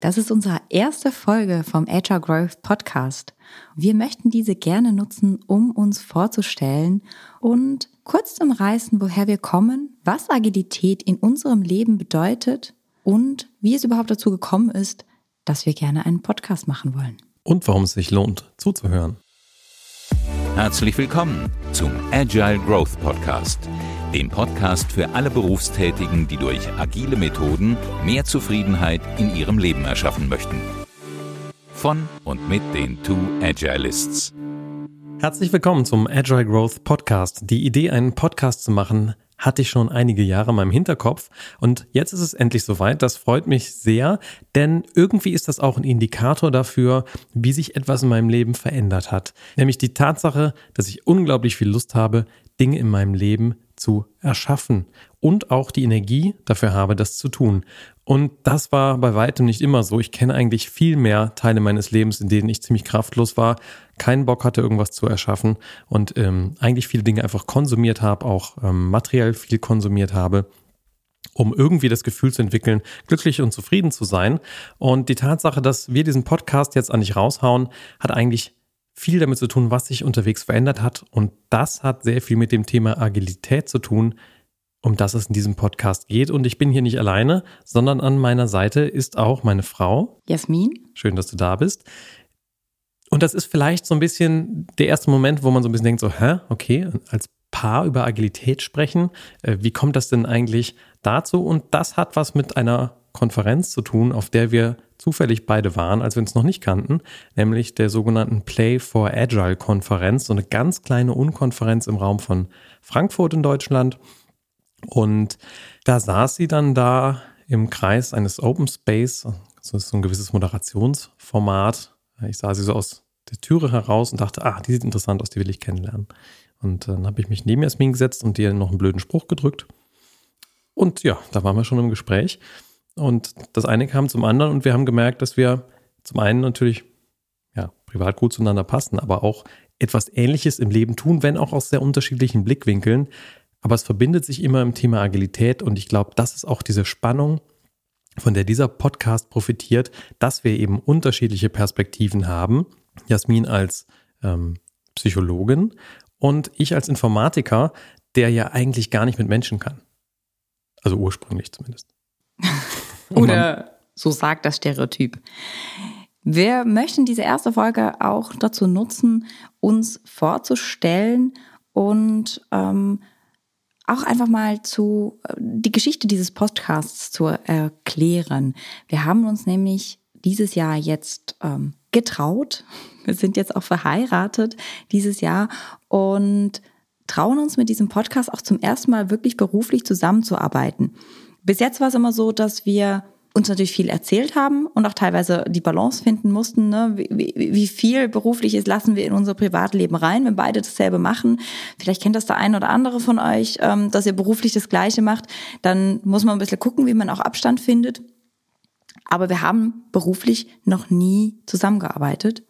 Das ist unsere erste Folge vom Agile Growth Podcast. Wir möchten diese gerne nutzen, um uns vorzustellen und kurz zu umreißen, woher wir kommen, was Agilität in unserem Leben bedeutet und wie es überhaupt dazu gekommen ist, dass wir gerne einen Podcast machen wollen. Und warum es sich lohnt, zuzuhören. Herzlich willkommen zum Agile Growth Podcast dem Podcast für alle Berufstätigen, die durch agile Methoden mehr Zufriedenheit in ihrem Leben erschaffen möchten. Von und mit den Two Agilists. Herzlich willkommen zum Agile Growth Podcast. Die Idee, einen Podcast zu machen, hatte ich schon einige Jahre in meinem Hinterkopf und jetzt ist es endlich soweit. Das freut mich sehr, denn irgendwie ist das auch ein Indikator dafür, wie sich etwas in meinem Leben verändert hat. Nämlich die Tatsache, dass ich unglaublich viel Lust habe, Dinge in meinem Leben zu erschaffen und auch die Energie dafür habe, das zu tun. Und das war bei weitem nicht immer so. Ich kenne eigentlich viel mehr Teile meines Lebens, in denen ich ziemlich kraftlos war, keinen Bock hatte, irgendwas zu erschaffen und ähm, eigentlich viele Dinge einfach konsumiert habe, auch ähm, materiell viel konsumiert habe um irgendwie das Gefühl zu entwickeln, glücklich und zufrieden zu sein. Und die Tatsache, dass wir diesen Podcast jetzt an dich raushauen, hat eigentlich viel damit zu tun, was sich unterwegs verändert hat. Und das hat sehr viel mit dem Thema Agilität zu tun, um das es in diesem Podcast geht. Und ich bin hier nicht alleine, sondern an meiner Seite ist auch meine Frau. Jasmin. Schön, dass du da bist. Und das ist vielleicht so ein bisschen der erste Moment, wo man so ein bisschen denkt, so, hä, okay, als Paar über Agilität sprechen. Äh, wie kommt das denn eigentlich dazu? Und das hat was mit einer Konferenz zu tun, auf der wir zufällig beide waren, als wir uns noch nicht kannten, nämlich der sogenannten Play for Agile Konferenz, so eine ganz kleine Unkonferenz im Raum von Frankfurt in Deutschland. Und da saß sie dann da im Kreis eines Open Space, so ist so ein gewisses Moderationsformat. Ich sah sie so aus der Türe heraus und dachte, ah, die sieht interessant aus, die will ich kennenlernen. Und dann habe ich mich neben Jasmin gesetzt und ihr noch einen blöden Spruch gedrückt. Und ja, da waren wir schon im Gespräch. Und das eine kam zum anderen und wir haben gemerkt, dass wir zum einen natürlich ja, privat gut zueinander passen, aber auch etwas Ähnliches im Leben tun, wenn auch aus sehr unterschiedlichen Blickwinkeln. Aber es verbindet sich immer im Thema Agilität und ich glaube, das ist auch diese Spannung, von der dieser Podcast profitiert, dass wir eben unterschiedliche Perspektiven haben. Jasmin als ähm, Psychologin und ich als Informatiker, der ja eigentlich gar nicht mit Menschen kann. Also ursprünglich zumindest. Oder so sagt das Stereotyp. Wir möchten diese erste Folge auch dazu nutzen, uns vorzustellen und ähm, auch einfach mal zu äh, die Geschichte dieses Podcasts zu erklären. Wir haben uns nämlich dieses Jahr jetzt ähm, getraut. Wir sind jetzt auch verheiratet dieses Jahr und trauen uns mit diesem Podcast auch zum ersten Mal wirklich beruflich zusammenzuarbeiten. Bis jetzt war es immer so, dass wir uns natürlich viel erzählt haben und auch teilweise die Balance finden mussten. Ne? Wie, wie, viel Berufliches lassen wir in unser Privatleben rein, wenn beide dasselbe machen? Vielleicht kennt das der ein oder andere von euch, ähm, dass ihr beruflich das Gleiche macht. Dann muss man ein bisschen gucken, wie man auch Abstand findet. Aber wir haben beruflich noch nie zusammengearbeitet.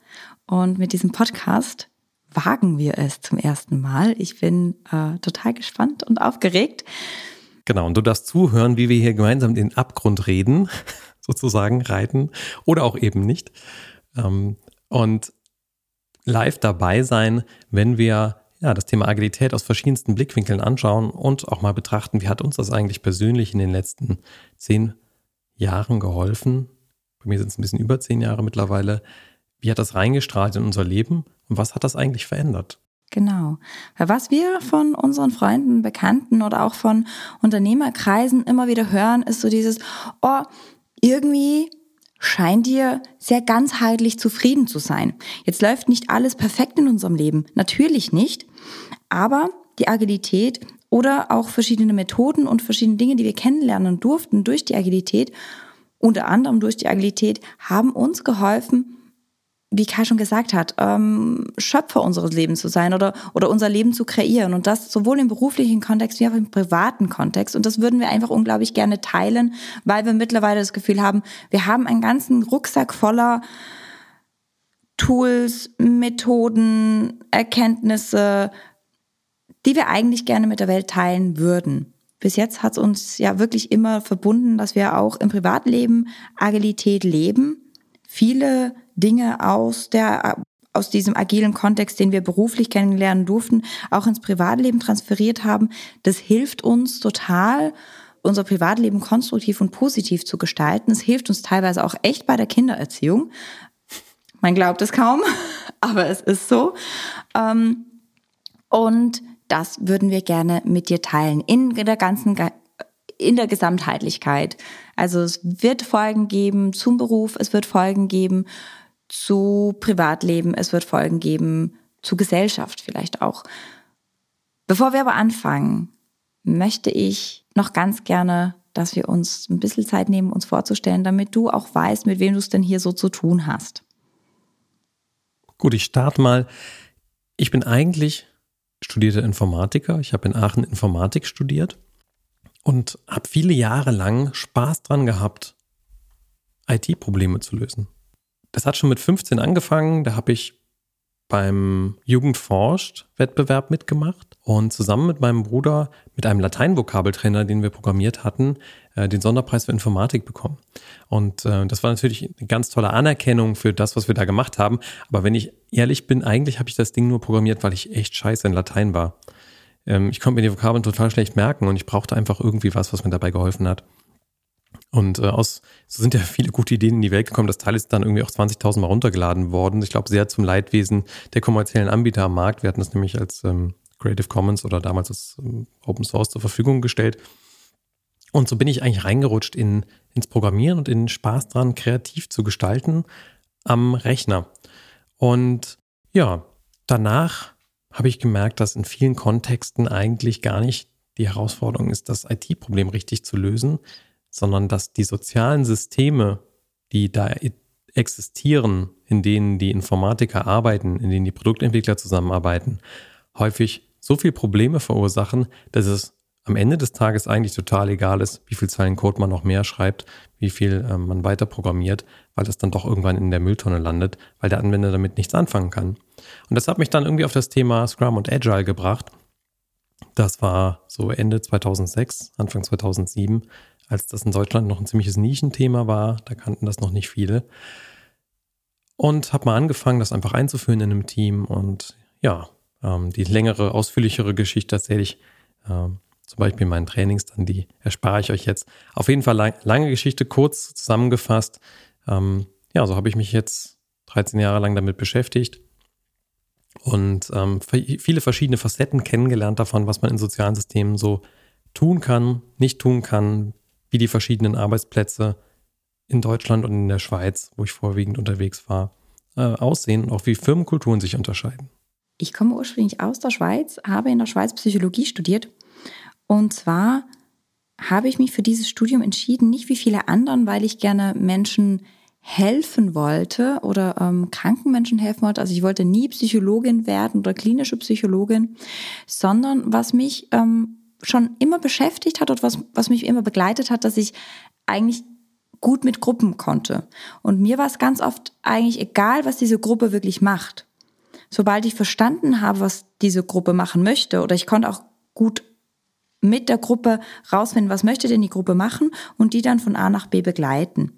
Und mit diesem Podcast wagen wir es zum ersten Mal. Ich bin äh, total gespannt und aufgeregt. Genau, und du darfst zuhören, wie wir hier gemeinsam den Abgrund reden, sozusagen reiten oder auch eben nicht. Ähm, und live dabei sein, wenn wir ja, das Thema Agilität aus verschiedensten Blickwinkeln anschauen und auch mal betrachten, wie hat uns das eigentlich persönlich in den letzten zehn Jahren geholfen. Bei mir sind es ein bisschen über zehn Jahre mittlerweile. Wie hat das reingestrahlt in unser Leben und was hat das eigentlich verändert? Genau. Weil was wir von unseren Freunden, Bekannten oder auch von Unternehmerkreisen immer wieder hören, ist so dieses, oh, irgendwie scheint dir sehr ganzheitlich zufrieden zu sein. Jetzt läuft nicht alles perfekt in unserem Leben. Natürlich nicht. Aber die Agilität oder auch verschiedene Methoden und verschiedene Dinge, die wir kennenlernen durften durch die Agilität, unter anderem durch die Agilität, haben uns geholfen, wie Kai schon gesagt hat, ähm, Schöpfer unseres Lebens zu sein oder, oder unser Leben zu kreieren. Und das sowohl im beruflichen Kontext wie auch im privaten Kontext. Und das würden wir einfach unglaublich gerne teilen, weil wir mittlerweile das Gefühl haben, wir haben einen ganzen Rucksack voller Tools, Methoden, Erkenntnisse, die wir eigentlich gerne mit der Welt teilen würden. bis jetzt hat es uns ja wirklich immer verbunden, dass wir auch im Privatleben Agilität leben. Viele Dinge aus der aus diesem agilen Kontext, den wir beruflich kennenlernen durften, auch ins Privatleben transferiert haben. Das hilft uns total, unser Privatleben konstruktiv und positiv zu gestalten. Es hilft uns teilweise auch echt bei der Kindererziehung. Man glaubt es kaum, aber es ist so. Ähm, und das würden wir gerne mit dir teilen in der ganzen in der Gesamtheitlichkeit. Also es wird Folgen geben zum Beruf, es wird Folgen geben zu Privatleben, es wird Folgen geben zu Gesellschaft vielleicht auch. Bevor wir aber anfangen, möchte ich noch ganz gerne, dass wir uns ein bisschen Zeit nehmen, uns vorzustellen, damit du auch weißt, mit wem du es denn hier so zu tun hast. Gut, ich starte mal. Ich bin eigentlich studierter Informatiker. Ich habe in Aachen Informatik studiert und habe viele Jahre lang Spaß dran gehabt, IT-Probleme zu lösen. Das hat schon mit 15 angefangen. Da habe ich beim Jugendforscht-Wettbewerb mitgemacht und zusammen mit meinem Bruder mit einem Lateinvokabeltrainer, den wir programmiert hatten, äh, den Sonderpreis für Informatik bekommen. Und äh, das war natürlich eine ganz tolle Anerkennung für das, was wir da gemacht haben. Aber wenn ich ehrlich bin, eigentlich habe ich das Ding nur programmiert, weil ich echt scheiße in Latein war. Ähm, ich konnte mir die Vokabeln total schlecht merken und ich brauchte einfach irgendwie was, was mir dabei geholfen hat. Und äh, aus, so sind ja viele gute Ideen in die Welt gekommen. Das Teil ist dann irgendwie auch 20.000 Mal runtergeladen worden. Ich glaube, sehr zum Leidwesen der kommerziellen Anbieter am Markt. Wir hatten das nämlich als ähm, Creative Commons oder damals als ähm, Open Source zur Verfügung gestellt. Und so bin ich eigentlich reingerutscht in, ins Programmieren und in Spaß dran, kreativ zu gestalten am Rechner. Und ja, danach habe ich gemerkt, dass in vielen Kontexten eigentlich gar nicht die Herausforderung ist, das IT-Problem richtig zu lösen, sondern dass die sozialen Systeme, die da existieren, in denen die Informatiker arbeiten, in denen die Produktentwickler zusammenarbeiten, häufig so viel Probleme verursachen, dass es am Ende des Tages eigentlich total egal ist, wie viel Zeilen Code man noch mehr schreibt, wie viel äh, man weiter programmiert, weil das dann doch irgendwann in der Mülltonne landet, weil der Anwender damit nichts anfangen kann. Und das hat mich dann irgendwie auf das Thema Scrum und Agile gebracht. Das war so Ende 2006, Anfang 2007, als das in Deutschland noch ein ziemliches Nischenthema war. Da kannten das noch nicht viele. Und habe mal angefangen, das einfach einzuführen in einem Team. Und ja, ähm, die längere, ausführlichere Geschichte erzähle ich ähm, zum Beispiel in meinen Trainings, dann die erspare ich euch jetzt. Auf jeden Fall lang, lange Geschichte, kurz zusammengefasst. Ähm, ja, so habe ich mich jetzt 13 Jahre lang damit beschäftigt und ähm, viele verschiedene Facetten kennengelernt davon, was man in sozialen Systemen so tun kann, nicht tun kann, wie die verschiedenen Arbeitsplätze in Deutschland und in der Schweiz, wo ich vorwiegend unterwegs war, äh, aussehen und auch wie Firmenkulturen sich unterscheiden. Ich komme ursprünglich aus der Schweiz, habe in der Schweiz Psychologie studiert. Und zwar habe ich mich für dieses Studium entschieden, nicht wie viele anderen, weil ich gerne Menschen helfen wollte oder ähm, kranken Menschen helfen wollte. Also ich wollte nie Psychologin werden oder klinische Psychologin, sondern was mich ähm, schon immer beschäftigt hat und was, was mich immer begleitet hat, dass ich eigentlich gut mit Gruppen konnte. Und mir war es ganz oft eigentlich egal, was diese Gruppe wirklich macht. Sobald ich verstanden habe, was diese Gruppe machen möchte, oder ich konnte auch gut mit der Gruppe rausfinden, was möchte denn die Gruppe machen und die dann von A nach B begleiten.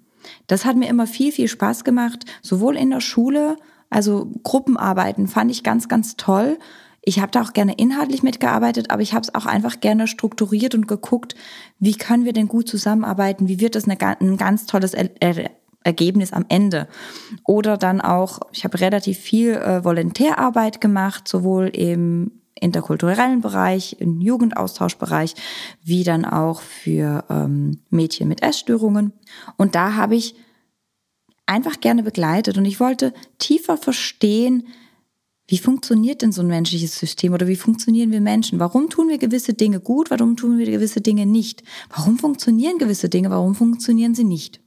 Das hat mir immer viel, viel Spaß gemacht, sowohl in der Schule, also Gruppenarbeiten fand ich ganz, ganz toll, ich habe da auch gerne inhaltlich mitgearbeitet, aber ich habe es auch einfach gerne strukturiert und geguckt, wie können wir denn gut zusammenarbeiten, wie wird das eine, ein ganz tolles er er Ergebnis am Ende. Oder dann auch, ich habe relativ viel äh, Volontärarbeit gemacht, sowohl im interkulturellen Bereich, im Jugendaustauschbereich, wie dann auch für ähm, Mädchen mit Essstörungen. Und da habe ich einfach gerne begleitet und ich wollte tiefer verstehen, wie funktioniert denn so ein menschliches System oder wie funktionieren wir Menschen? Warum tun wir gewisse Dinge gut? Warum tun wir gewisse Dinge nicht? Warum funktionieren gewisse Dinge? Warum funktionieren sie nicht?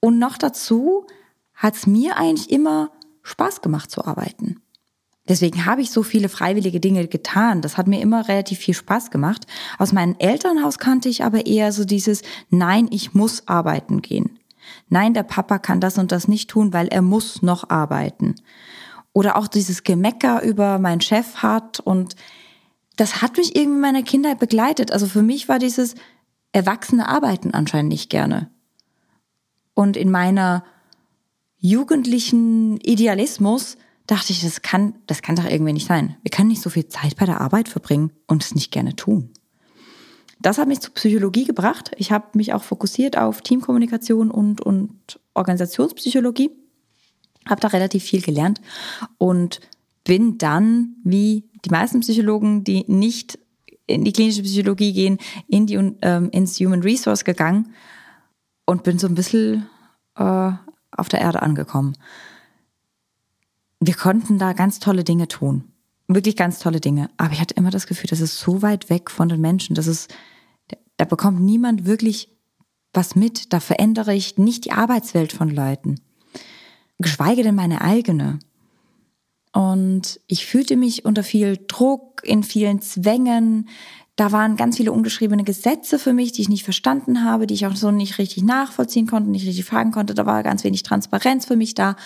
Und noch dazu hat es mir eigentlich immer Spaß gemacht zu arbeiten. Deswegen habe ich so viele freiwillige Dinge getan. Das hat mir immer relativ viel Spaß gemacht. Aus meinem Elternhaus kannte ich aber eher so dieses, nein, ich muss arbeiten gehen. Nein, der Papa kann das und das nicht tun, weil er muss noch arbeiten oder auch dieses Gemecker über meinen Chef hat und das hat mich irgendwie in meiner Kindheit begleitet. Also für mich war dieses erwachsene Arbeiten anscheinend nicht gerne. Und in meiner jugendlichen Idealismus dachte ich, das kann, das kann doch irgendwie nicht sein. Wir können nicht so viel Zeit bei der Arbeit verbringen und es nicht gerne tun. Das hat mich zur Psychologie gebracht. Ich habe mich auch fokussiert auf Teamkommunikation und, und Organisationspsychologie. Habe da relativ viel gelernt und bin dann, wie die meisten Psychologen, die nicht in die klinische Psychologie gehen, in die, ähm, ins Human Resource gegangen und bin so ein bisschen äh, auf der Erde angekommen. Wir konnten da ganz tolle Dinge tun. Wirklich ganz tolle Dinge. Aber ich hatte immer das Gefühl, das ist so weit weg von den Menschen. Das ist, da bekommt niemand wirklich was mit. Da verändere ich nicht die Arbeitswelt von Leuten. Geschweige denn meine eigene. Und ich fühlte mich unter viel Druck, in vielen Zwängen. Da waren ganz viele ungeschriebene Gesetze für mich, die ich nicht verstanden habe, die ich auch so nicht richtig nachvollziehen konnte, nicht richtig fragen konnte. Da war ganz wenig Transparenz für mich da.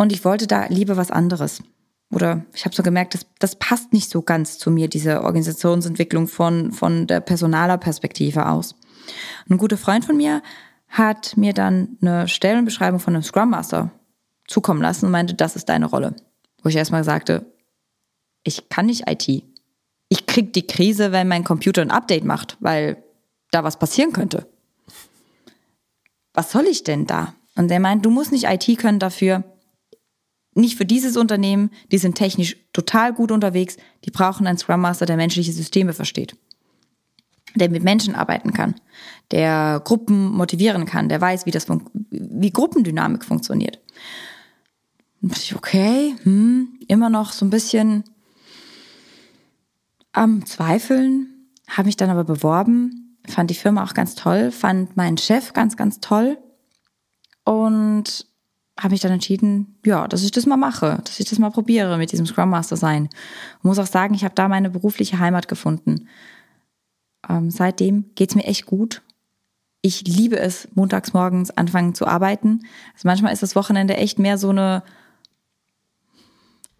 Und ich wollte da lieber was anderes. Oder ich habe so gemerkt, das, das passt nicht so ganz zu mir, diese Organisationsentwicklung von, von der Personalerperspektive aus. ein guter Freund von mir hat mir dann eine Stellenbeschreibung von einem Scrum Master zukommen lassen und meinte, das ist deine Rolle. Wo ich erstmal sagte, ich kann nicht IT. Ich krieg die Krise, wenn mein Computer ein Update macht, weil da was passieren könnte. Was soll ich denn da? Und er meint, du musst nicht IT können dafür. Nicht für dieses Unternehmen, die sind technisch total gut unterwegs, die brauchen einen Scrum Master, der menschliche Systeme versteht. Der mit Menschen arbeiten kann, der Gruppen motivieren kann, der weiß, wie das wie Gruppendynamik funktioniert. Okay, hm, immer noch so ein bisschen am Zweifeln, habe mich dann aber beworben, fand die Firma auch ganz toll, fand meinen Chef ganz, ganz toll. Und habe mich dann entschieden, ja, dass ich das mal mache, dass ich das mal probiere mit diesem Scrum Master sein. Und muss auch sagen, ich habe da meine berufliche Heimat gefunden. Ähm, seitdem geht's mir echt gut. Ich liebe es, montags morgens anfangen zu arbeiten. Also manchmal ist das Wochenende echt mehr so eine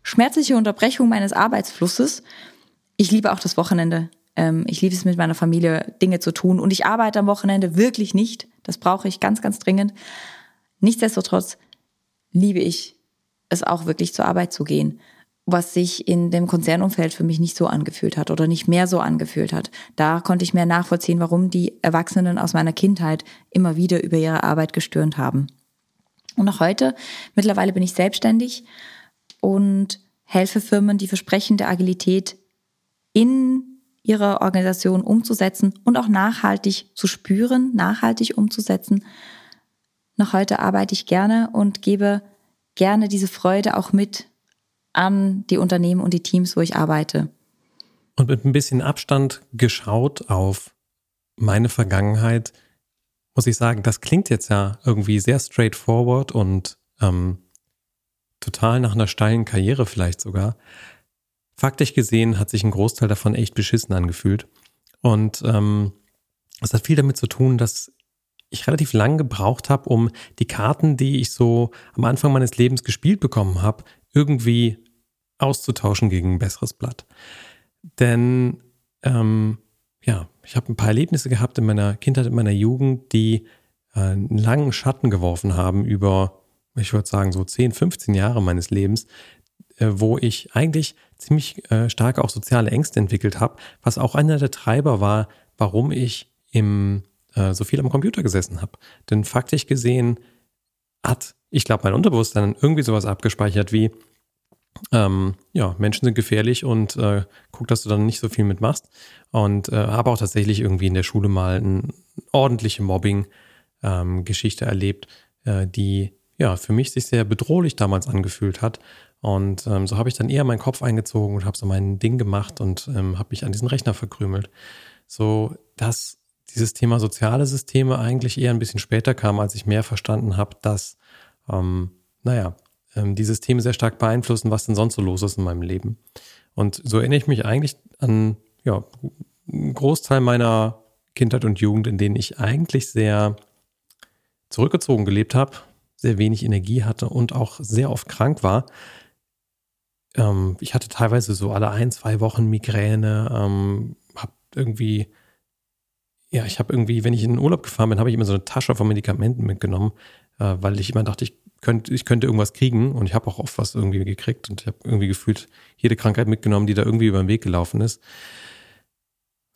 schmerzliche Unterbrechung meines Arbeitsflusses. Ich liebe auch das Wochenende. Ähm, ich liebe es mit meiner Familie Dinge zu tun und ich arbeite am Wochenende wirklich nicht. Das brauche ich ganz, ganz dringend. Nichtsdestotrotz liebe ich es auch wirklich zur Arbeit zu gehen, was sich in dem Konzernumfeld für mich nicht so angefühlt hat oder nicht mehr so angefühlt hat. Da konnte ich mehr nachvollziehen, warum die Erwachsenen aus meiner Kindheit immer wieder über ihre Arbeit gestöhnt haben. Und auch heute, mittlerweile bin ich selbstständig und helfe Firmen, die Versprechen der Agilität in ihrer Organisation umzusetzen und auch nachhaltig zu spüren, nachhaltig umzusetzen. Noch heute arbeite ich gerne und gebe gerne diese Freude auch mit an die Unternehmen und die Teams, wo ich arbeite. Und mit ein bisschen Abstand geschaut auf meine Vergangenheit, muss ich sagen, das klingt jetzt ja irgendwie sehr straightforward und ähm, total nach einer steilen Karriere vielleicht sogar. Faktisch gesehen hat sich ein Großteil davon echt beschissen angefühlt. Und ähm, das hat viel damit zu tun, dass ich relativ lang gebraucht habe, um die Karten, die ich so am Anfang meines Lebens gespielt bekommen habe, irgendwie auszutauschen gegen ein besseres Blatt. Denn ähm, ja, ich habe ein paar Erlebnisse gehabt in meiner Kindheit, in meiner Jugend, die äh, einen langen Schatten geworfen haben über ich würde sagen, so 10, 15 Jahre meines Lebens, äh, wo ich eigentlich ziemlich äh, stark auch soziale Ängste entwickelt habe, was auch einer der Treiber war, warum ich im, äh, so viel am Computer gesessen habe. Denn faktisch gesehen hat, ich glaube, mein Unterbewusstsein irgendwie sowas abgespeichert wie, ähm, ja, Menschen sind gefährlich und äh, guck, dass du dann nicht so viel mitmachst. Und äh, habe auch tatsächlich irgendwie in der Schule mal eine ordentliche Mobbing-Geschichte ähm, erlebt, äh, die ja, für mich sich sehr bedrohlich damals angefühlt hat. Und ähm, so habe ich dann eher meinen Kopf eingezogen und habe so mein Ding gemacht und ähm, habe mich an diesen Rechner verkrümelt. So, dass dieses Thema soziale Systeme eigentlich eher ein bisschen später kam, als ich mehr verstanden habe, dass, ähm, naja, ähm, die Systeme sehr stark beeinflussen, was denn sonst so los ist in meinem Leben. Und so erinnere ich mich eigentlich an, ja, einen Großteil meiner Kindheit und Jugend, in denen ich eigentlich sehr zurückgezogen gelebt habe, sehr wenig Energie hatte und auch sehr oft krank war. ähm, ich hatte teilweise so alle ein, zwei Wochen Migräne, ähm, habe irgendwie, ja, ich habe irgendwie, wenn ich in den Urlaub gefahren bin, habe ich immer so eine Tasche von Medikamenten mitgenommen, äh, weil ich immer dachte, ich könnte, ich könnte irgendwas kriegen und ich habe auch oft was irgendwie gekriegt und ich habe irgendwie gefühlt jede Krankheit mitgenommen, die da irgendwie über den Weg gelaufen ist,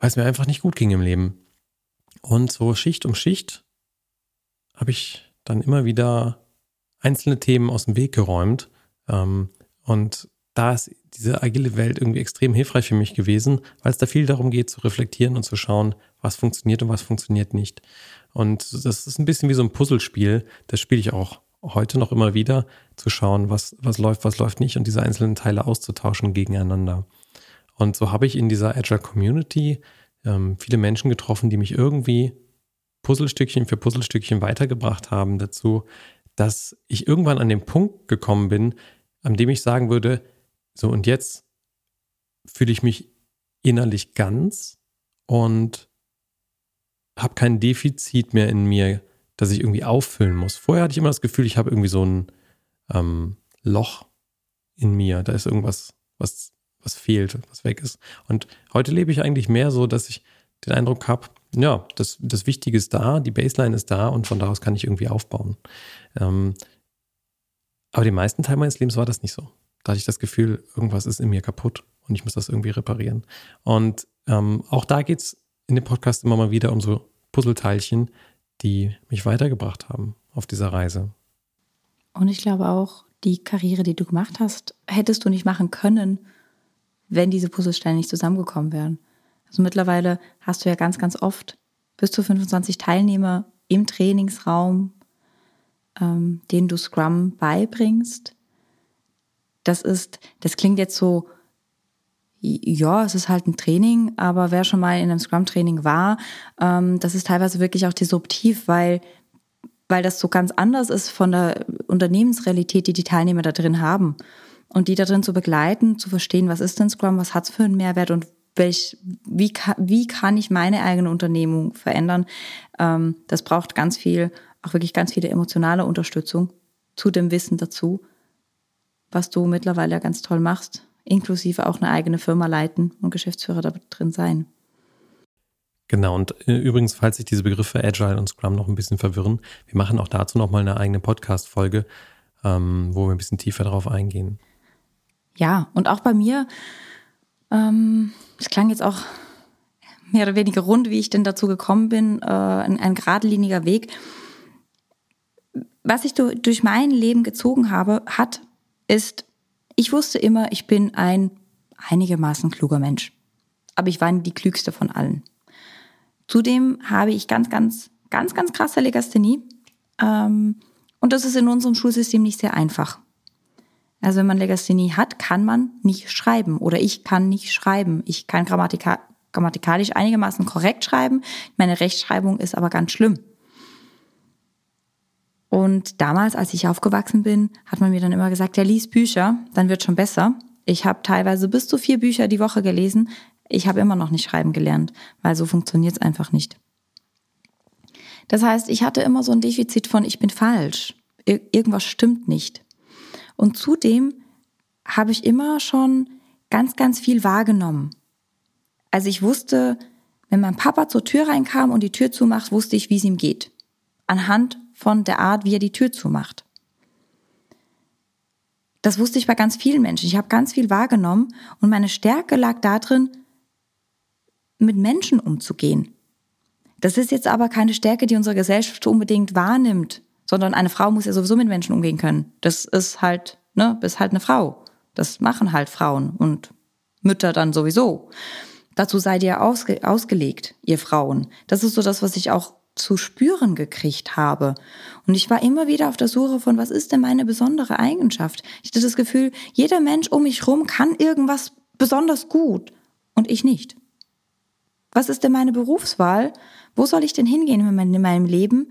weil es mir einfach nicht gut ging im Leben. Und so Schicht um Schicht habe ich dann immer wieder einzelne Themen aus dem Weg geräumt. Ähm, und da ist diese agile Welt irgendwie extrem hilfreich für mich gewesen, weil es da viel darum geht, zu reflektieren und zu schauen, was funktioniert und was funktioniert nicht. Und das ist ein bisschen wie so ein Puzzlespiel. Das spiele ich auch heute noch immer wieder, zu schauen, was, was läuft, was läuft nicht und diese einzelnen Teile auszutauschen gegeneinander. Und so habe ich in dieser Agile Community ähm, viele Menschen getroffen, die mich irgendwie Puzzlestückchen für Puzzlestückchen weitergebracht haben dazu, dass ich irgendwann an den Punkt gekommen bin, an dem ich sagen würde, so und jetzt fühle ich mich innerlich ganz und habe kein Defizit mehr in mir, das ich irgendwie auffüllen muss. Vorher hatte ich immer das Gefühl, ich habe irgendwie so ein ähm, Loch in mir, da ist irgendwas, was, was fehlt, was weg ist. Und heute lebe ich eigentlich mehr so, dass ich den Eindruck habe, ja, das, das Wichtige ist da, die Baseline ist da und von daraus kann ich irgendwie aufbauen. Ähm, aber den meisten Teil meines Lebens war das nicht so. Da hatte ich das Gefühl, irgendwas ist in mir kaputt und ich muss das irgendwie reparieren. Und ähm, auch da geht es in dem Podcast immer mal wieder um so Puzzleteilchen, die mich weitergebracht haben auf dieser Reise. Und ich glaube auch, die Karriere, die du gemacht hast, hättest du nicht machen können, wenn diese Puzzlesteine nicht zusammengekommen wären. Also mittlerweile hast du ja ganz, ganz oft bis zu 25 Teilnehmer im Trainingsraum, ähm, denen du Scrum beibringst. Das ist, das klingt jetzt so, ja, es ist halt ein Training, aber wer schon mal in einem Scrum-Training war, ähm, das ist teilweise wirklich auch disruptiv, weil, weil das so ganz anders ist von der Unternehmensrealität, die die Teilnehmer da drin haben. Und die da drin zu begleiten, zu verstehen, was ist denn Scrum, was hat es für einen Mehrwert und welch, wie, kann, wie kann ich meine eigene Unternehmung verändern? Ähm, das braucht ganz viel, auch wirklich ganz viele emotionale Unterstützung zu dem Wissen dazu, was du mittlerweile ganz toll machst, inklusive auch eine eigene Firma leiten und Geschäftsführer da drin sein. Genau, und äh, übrigens, falls sich diese Begriffe Agile und Scrum noch ein bisschen verwirren, wir machen auch dazu nochmal eine eigene Podcast-Folge, ähm, wo wir ein bisschen tiefer drauf eingehen. Ja, und auch bei mir ähm, es klang jetzt auch mehr oder weniger rund, wie ich denn dazu gekommen bin, äh, ein, ein geradliniger Weg. Was ich durch mein Leben gezogen habe, hat, ist, ich wusste immer, ich bin ein einigermaßen kluger Mensch. Aber ich war die klügste von allen. Zudem habe ich ganz, ganz, ganz, ganz krasse Legasthenie. Ähm, und das ist in unserem Schulsystem nicht sehr einfach. Also wenn man Legasthenie hat, kann man nicht schreiben oder ich kann nicht schreiben. Ich kann grammatika grammatikalisch einigermaßen korrekt schreiben. Meine Rechtschreibung ist aber ganz schlimm. Und damals, als ich aufgewachsen bin, hat man mir dann immer gesagt, ja, lies Bücher, dann wird schon besser. Ich habe teilweise bis zu vier Bücher die Woche gelesen. Ich habe immer noch nicht schreiben gelernt, weil so funktioniert es einfach nicht. Das heißt, ich hatte immer so ein Defizit von, ich bin falsch. Ir irgendwas stimmt nicht. Und zudem habe ich immer schon ganz, ganz viel wahrgenommen. Also ich wusste, wenn mein Papa zur Tür reinkam und die Tür zumacht, wusste ich, wie es ihm geht. Anhand von der Art, wie er die Tür zumacht. Das wusste ich bei ganz vielen Menschen. Ich habe ganz viel wahrgenommen und meine Stärke lag darin, mit Menschen umzugehen. Das ist jetzt aber keine Stärke, die unsere Gesellschaft unbedingt wahrnimmt sondern eine Frau muss ja sowieso mit Menschen umgehen können. Das ist halt, ne, bist halt eine Frau. Das machen halt Frauen und Mütter dann sowieso. Dazu seid ihr ausge ausgelegt, ihr Frauen. Das ist so das, was ich auch zu spüren gekriegt habe. Und ich war immer wieder auf der Suche von, was ist denn meine besondere Eigenschaft? Ich hatte das Gefühl, jeder Mensch um mich rum kann irgendwas besonders gut und ich nicht. Was ist denn meine Berufswahl? Wo soll ich denn hingehen in meinem Leben,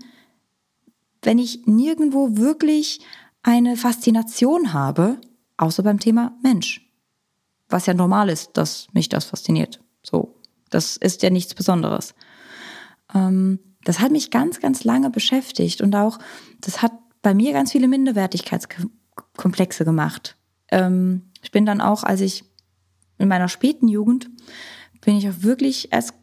wenn ich nirgendwo wirklich eine Faszination habe, außer beim Thema Mensch. Was ja normal ist, dass mich das fasziniert. So, das ist ja nichts Besonderes. Ähm, das hat mich ganz, ganz lange beschäftigt und auch, das hat bei mir ganz viele Minderwertigkeitskomplexe gemacht. Ähm, Ich bin dann auch, als ich in meiner späten Jugend, bin ich auch wirklich erst,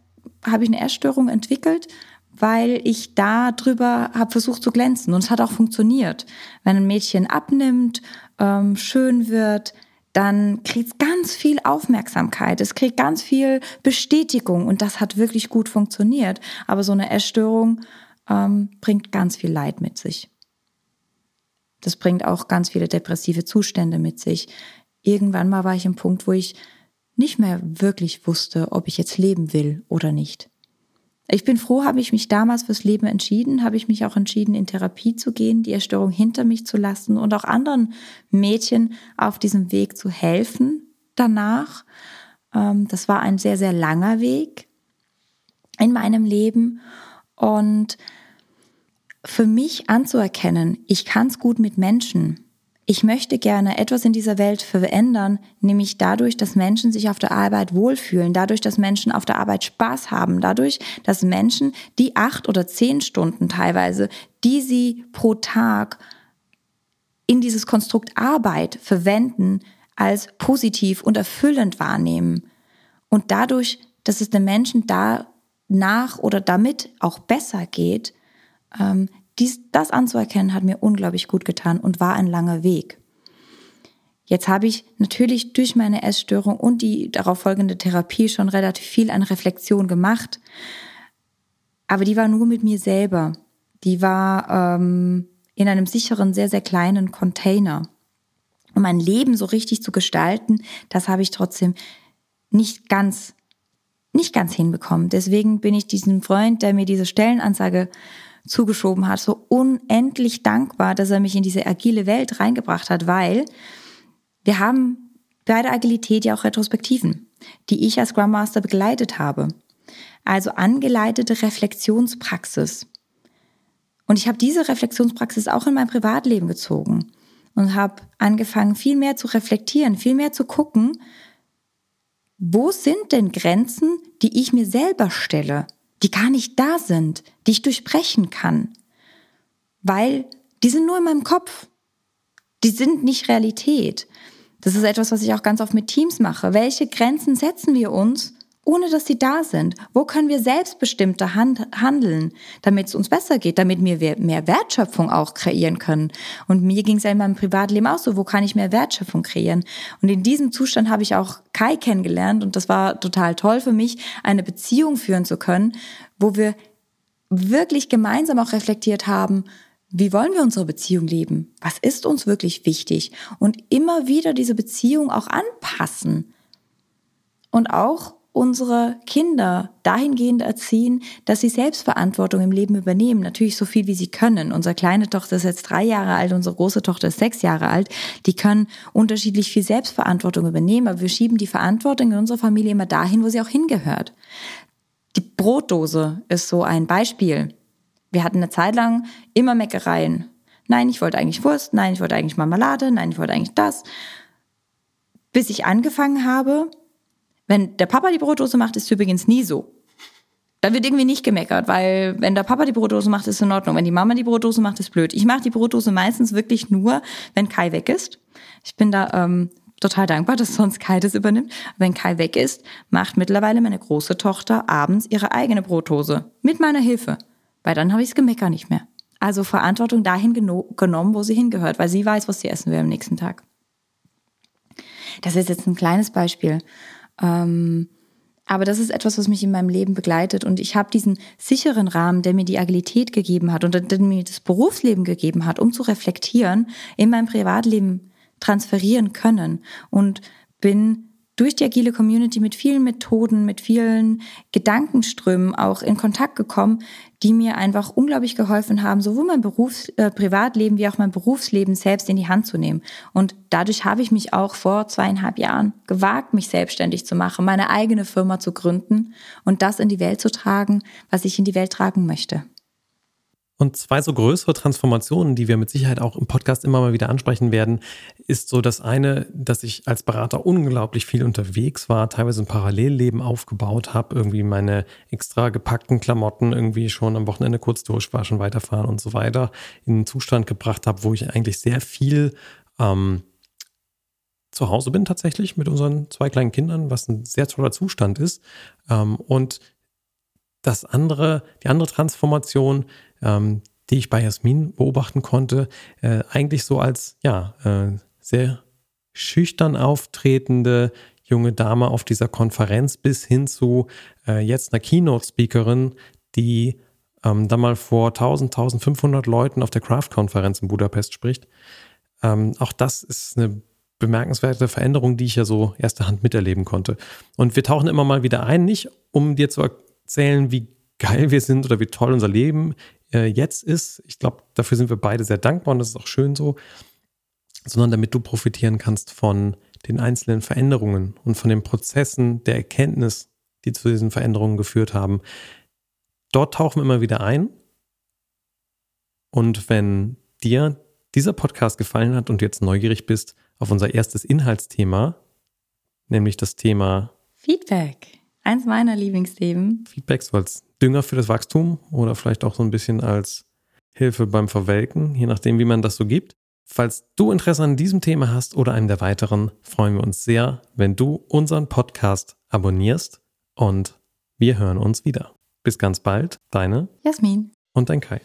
habe ich eine Essstörung entwickelt, weil ich da drüber habe versucht zu glänzen. Und es hat auch funktioniert. Wenn ein Mädchen abnimmt, ähm, schön wird, dann kriegt es ganz viel Aufmerksamkeit, es kriegt ganz viel Bestätigung und das hat wirklich gut funktioniert. Aber so eine Essstörung ähm, bringt ganz viel Leid mit sich. Das bringt auch ganz viele depressive Zustände mit sich. Irgendwann mal war ich im Punkt, wo ich nicht mehr wirklich wusste, ob ich jetzt leben will oder nicht. Ich bin froh, habe ich mich damals fürs Leben entschieden, habe ich mich auch entschieden, in Therapie zu gehen, die Erstörung hinter mich zu lassen und auch anderen Mädchen auf diesem Weg zu helfen danach. Ähm, das war ein sehr, sehr langer Weg in meinem Leben und für mich anzuerkennen, ich kann es gut mit Menschen, ich möchte gerne etwas in dieser Welt verändern, nämlich dadurch, dass Menschen sich auf der Arbeit wohlfühlen, dadurch, dass Menschen auf der Arbeit Spaß haben, dadurch, dass Menschen die acht oder zehn Stunden teilweise, die sie pro Tag in dieses Konstrukt Arbeit verwenden, als positiv und erfüllend wahrnehmen. Und dadurch, dass es den Menschen danach oder damit auch besser geht, ähm, dies, das anzuerkennen hat mir unglaublich gut getan und war ein langer Weg. Jetzt habe ich natürlich durch meine Essstörung und die darauf folgende Therapie schon relativ viel an Reflexion gemacht. Aber die war nur mit mir selber. Die war ähm, in einem sicheren, sehr, sehr kleinen Container. Um mein Leben so richtig zu gestalten, das habe ich trotzdem nicht ganz, nicht ganz hinbekommen. Deswegen bin ich diesem Freund, der mir diese Stellenanzeige zugeschoben hat, so unendlich dankbar, dass er mich in diese agile Welt reingebracht hat, weil wir haben bei der Agilität ja auch Retrospektiven, die ich als Scrum Master begleitet habe. Also angeleitete Reflexionspraxis. Und ich habe diese Reflexionspraxis auch in mein Privatleben gezogen und habe angefangen, viel mehr zu reflektieren, viel mehr zu gucken, wo sind denn Grenzen, die ich mir selber stelle? Die gar nicht da sind, die ich durchbrechen kann, weil die sind nur in meinem Kopf. Die sind nicht Realität. Das ist etwas, was ich auch ganz oft mit Teams mache. Welche Grenzen setzen wir uns, ohne dass sie da sind? Wo können wir selbstbestimmter handeln, damit es uns besser geht, damit wir mehr Wertschöpfung auch kreieren können? Und mir ging es ja in meinem Privatleben auch so, wo kann ich mehr Wertschöpfung kreieren? Und in diesem Zustand habe ich auch Kai kennengelernt und das war total toll für mich, eine Beziehung führen zu können, wo wir wirklich gemeinsam auch reflektiert haben, wie wollen wir unsere Beziehung leben? Was ist uns wirklich wichtig? Und immer wieder diese Beziehung auch anpassen. Und auch unsere Kinder dahingehend erziehen, dass sie Selbstverantwortung im Leben übernehmen. Natürlich so viel, wie sie können. Unsere kleine Tochter ist jetzt drei Jahre alt, unsere große Tochter ist sechs Jahre alt. Die können unterschiedlich viel Selbstverantwortung übernehmen, aber wir schieben die Verantwortung in unserer Familie immer dahin, wo sie auch hingehört. Die Brotdose ist so ein Beispiel. Wir hatten eine Zeit lang immer Meckereien. Nein, ich wollte eigentlich Wurst, nein, ich wollte eigentlich Marmelade, nein, ich wollte eigentlich das. Bis ich angefangen habe, wenn der Papa die Brotdose macht, ist es übrigens nie so. Da wird irgendwie nicht gemeckert, weil wenn der Papa die Brotdose macht, ist es in Ordnung. Wenn die Mama die Brotdose macht, ist blöd. Ich mache die Brotdose meistens wirklich nur, wenn Kai weg ist. Ich bin da ähm, total dankbar, dass sonst Kai das übernimmt. Wenn Kai weg ist, macht mittlerweile meine große Tochter abends ihre eigene Brotdose. Mit meiner Hilfe. Weil dann habe ich das Gemecker nicht mehr. Also Verantwortung dahin genommen, wo sie hingehört, weil sie weiß, was sie essen will am nächsten Tag. Das ist jetzt ein kleines Beispiel. Ähm, aber das ist etwas, was mich in meinem Leben begleitet. Und ich habe diesen sicheren Rahmen, der mir die Agilität gegeben hat und der mir das Berufsleben gegeben hat, um zu reflektieren, in mein Privatleben transferieren können. Und bin durch die agile Community mit vielen Methoden, mit vielen Gedankenströmen auch in Kontakt gekommen, die mir einfach unglaublich geholfen haben, sowohl mein Berufs-, äh, Privatleben wie auch mein Berufsleben selbst in die Hand zu nehmen. Und dadurch habe ich mich auch vor zweieinhalb Jahren gewagt, mich selbstständig zu machen, meine eigene Firma zu gründen und das in die Welt zu tragen, was ich in die Welt tragen möchte. Und zwei so größere Transformationen, die wir mit Sicherheit auch im Podcast immer mal wieder ansprechen werden, ist so das eine, dass ich als Berater unglaublich viel unterwegs war, teilweise ein Parallelleben aufgebaut habe, irgendwie meine extra gepackten Klamotten irgendwie schon am Wochenende kurz durchwaschen, weiterfahren und so weiter, in einen Zustand gebracht habe, wo ich eigentlich sehr viel ähm, zu Hause bin tatsächlich mit unseren zwei kleinen Kindern, was ein sehr toller Zustand ist. Ähm, und das andere, die andere Transformation, ähm, die ich bei Jasmin beobachten konnte, äh, eigentlich so als ja äh, sehr schüchtern auftretende junge Dame auf dieser Konferenz bis hin zu äh, jetzt einer Keynote-Speakerin, die ähm, da mal vor 1000, 1500 Leuten auf der Craft-Konferenz in Budapest spricht. Ähm, auch das ist eine bemerkenswerte Veränderung, die ich ja so erster Hand miterleben konnte. Und wir tauchen immer mal wieder ein, nicht um dir zu erzählen, wie geil wir sind oder wie toll unser Leben äh, jetzt ist. Ich glaube, dafür sind wir beide sehr dankbar und das ist auch schön so, sondern damit du profitieren kannst von den einzelnen Veränderungen und von den Prozessen der Erkenntnis, die zu diesen Veränderungen geführt haben. Dort tauchen wir immer wieder ein. Und wenn dir dieser Podcast gefallen hat und du jetzt neugierig bist auf unser erstes Inhaltsthema, nämlich das Thema Feedback. Eins meiner Lieblingsthemen. Feedback so als Dünger für das Wachstum oder vielleicht auch so ein bisschen als Hilfe beim Verwelken, je nachdem, wie man das so gibt. Falls du Interesse an diesem Thema hast oder einem der weiteren, freuen wir uns sehr, wenn du unseren Podcast abonnierst und wir hören uns wieder. Bis ganz bald, deine Jasmin und dein Kai.